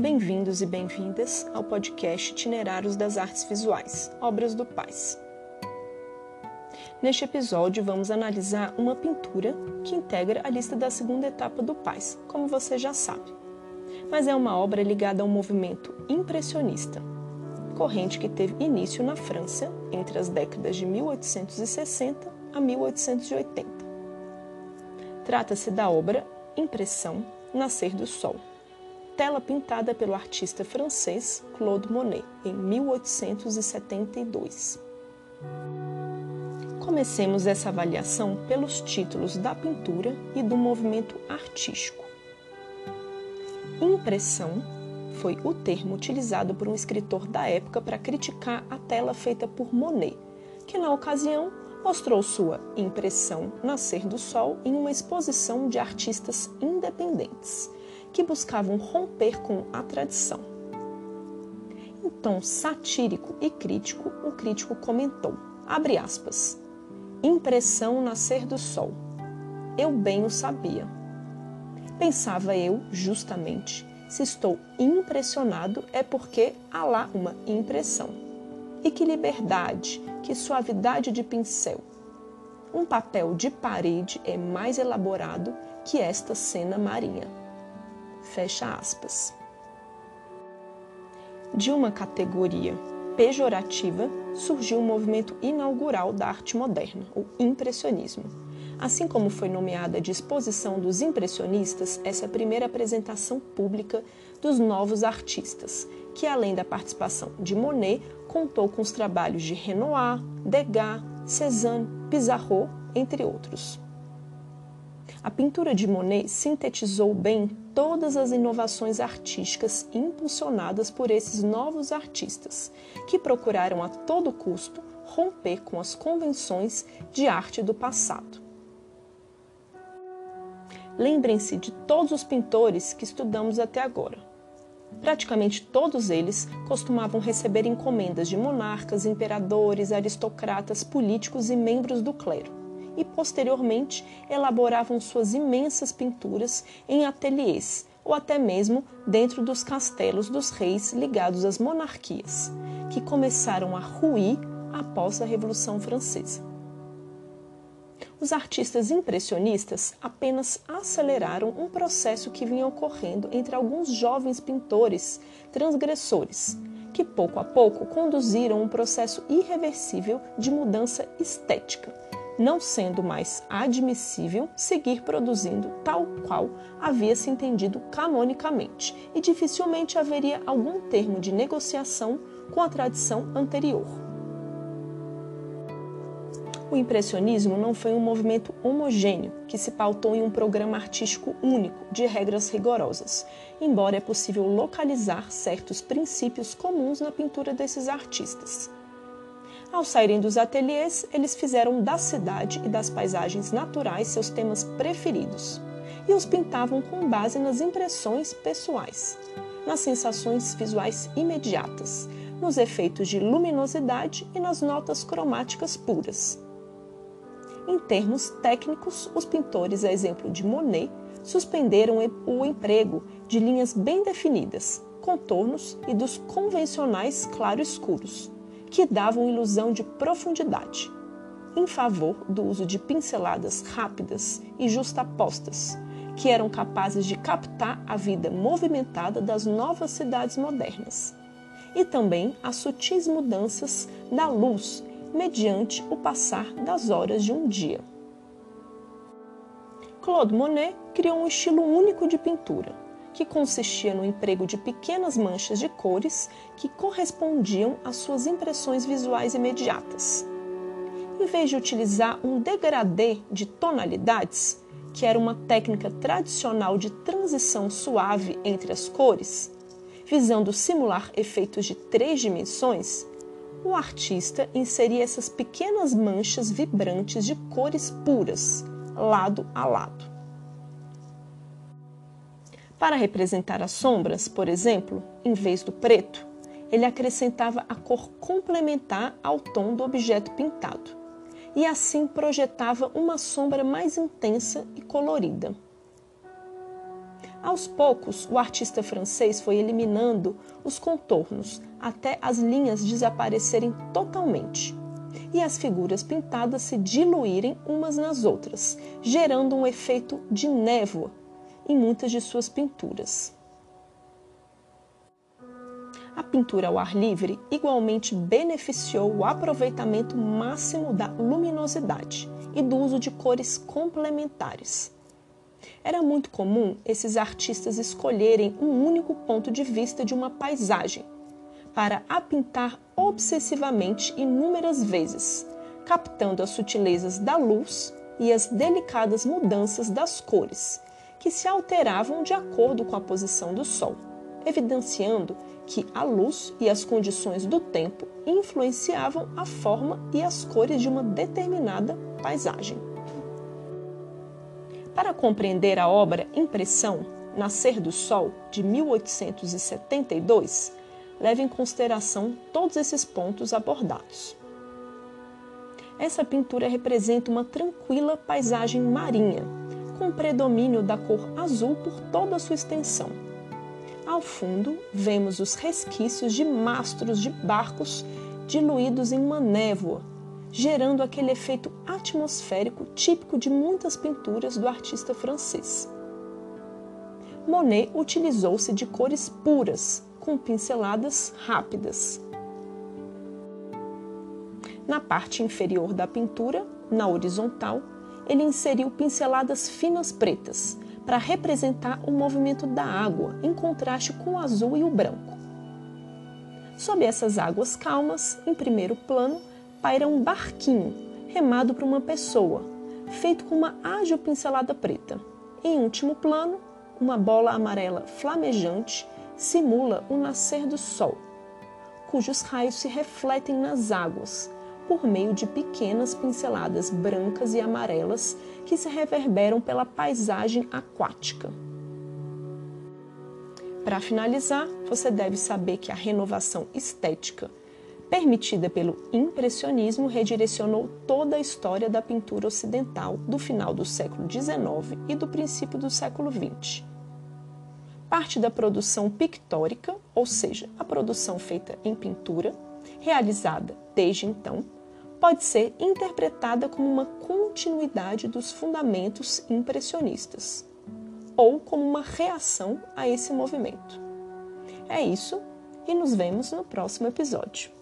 Bem-vindos e bem-vindas ao podcast Itinerários das Artes Visuais, Obras do Paz. Neste episódio, vamos analisar uma pintura que integra a lista da segunda etapa do Paz, como você já sabe. Mas é uma obra ligada ao movimento impressionista, corrente que teve início na França entre as décadas de 1860 a 1880. Trata-se da obra Impressão Nascer do Sol tela pintada pelo artista francês Claude Monet em 1872. Comecemos essa avaliação pelos títulos da pintura e do movimento artístico. Impressão foi o termo utilizado por um escritor da época para criticar a tela feita por Monet, que na ocasião mostrou sua impressão Nascer do Sol em uma exposição de artistas independentes que buscavam romper com a tradição. Tom satírico e crítico, o crítico comentou, abre aspas, impressão nascer do sol. Eu bem o sabia. Pensava eu, justamente, se estou impressionado é porque há lá uma impressão. E que liberdade, que suavidade de pincel. Um papel de parede é mais elaborado que esta cena marinha. Fecha aspas. De uma categoria pejorativa surgiu o movimento inaugural da arte moderna, o impressionismo. Assim como foi nomeada de exposição dos impressionistas, essa é a primeira apresentação pública dos novos artistas, que além da participação de Monet, contou com os trabalhos de Renoir, Degas, Cézanne, Pissarro, entre outros. A pintura de Monet sintetizou bem todas as inovações artísticas impulsionadas por esses novos artistas, que procuraram a todo custo romper com as convenções de arte do passado. Lembrem-se de todos os pintores que estudamos até agora. Praticamente todos eles costumavam receber encomendas de monarcas, imperadores, aristocratas, políticos e membros do clero e posteriormente elaboravam suas imensas pinturas em ateliês ou até mesmo dentro dos castelos dos reis ligados às monarquias, que começaram a ruir após a Revolução Francesa. Os artistas impressionistas apenas aceleraram um processo que vinha ocorrendo entre alguns jovens pintores transgressores, que pouco a pouco conduziram um processo irreversível de mudança estética não sendo mais admissível seguir produzindo tal qual havia se entendido canonicamente, e dificilmente haveria algum termo de negociação com a tradição anterior. O impressionismo não foi um movimento homogêneo que se pautou em um programa artístico único de regras rigorosas, embora é possível localizar certos princípios comuns na pintura desses artistas. Ao saírem dos ateliês, eles fizeram da cidade e das paisagens naturais seus temas preferidos e os pintavam com base nas impressões pessoais, nas sensações visuais imediatas, nos efeitos de luminosidade e nas notas cromáticas puras. Em termos técnicos, os pintores, a exemplo de Monet, suspenderam o emprego de linhas bem definidas, contornos e dos convencionais claro-escuros que davam ilusão de profundidade, em favor do uso de pinceladas rápidas e justapostas, que eram capazes de captar a vida movimentada das novas cidades modernas, e também as sutis mudanças da luz mediante o passar das horas de um dia. Claude Monet criou um estilo único de pintura, que consistia no emprego de pequenas manchas de cores que correspondiam às suas impressões visuais imediatas. Em vez de utilizar um degradê de tonalidades, que era uma técnica tradicional de transição suave entre as cores, visando simular efeitos de três dimensões, o artista inseria essas pequenas manchas vibrantes de cores puras, lado a lado. Para representar as sombras, por exemplo, em vez do preto, ele acrescentava a cor complementar ao tom do objeto pintado e assim projetava uma sombra mais intensa e colorida. Aos poucos, o artista francês foi eliminando os contornos até as linhas desaparecerem totalmente e as figuras pintadas se diluírem umas nas outras, gerando um efeito de névoa em muitas de suas pinturas. A pintura ao ar livre igualmente beneficiou o aproveitamento máximo da luminosidade e do uso de cores complementares era muito comum esses artistas escolherem um único ponto de vista de uma paisagem para a pintar obsessivamente inúmeras vezes, captando as sutilezas da luz e as delicadas mudanças das cores, que se alteravam de acordo com a posição do sol, evidenciando que a luz e as condições do tempo influenciavam a forma e as cores de uma determinada paisagem. Para compreender a obra Impressão, Nascer do Sol, de 1872, leve em consideração todos esses pontos abordados. Essa pintura representa uma tranquila paisagem marinha, com predomínio da cor azul por toda a sua extensão. Ao fundo, vemos os resquícios de mastros de barcos diluídos em uma névoa gerando aquele efeito atmosférico típico de muitas pinturas do artista francês. Monet utilizou-se de cores puras, com pinceladas rápidas. Na parte inferior da pintura, na horizontal, ele inseriu pinceladas finas pretas para representar o movimento da água em contraste com o azul e o branco. Sob essas águas calmas, em primeiro plano, paira um barquinho remado por uma pessoa, feito com uma ágil pincelada preta. Em último plano, uma bola amarela flamejante simula o nascer do sol, cujos raios se refletem nas águas por meio de pequenas pinceladas brancas e amarelas que se reverberam pela paisagem aquática. Para finalizar, você deve saber que a renovação estética permitida pelo impressionismo, redirecionou toda a história da pintura ocidental do final do século XIX e do princípio do século XX. Parte da produção pictórica, ou seja, a produção feita em pintura, realizada desde então, pode ser interpretada como uma continuidade dos fundamentos impressionistas, ou como uma reação a esse movimento. É isso e nos vemos no próximo episódio.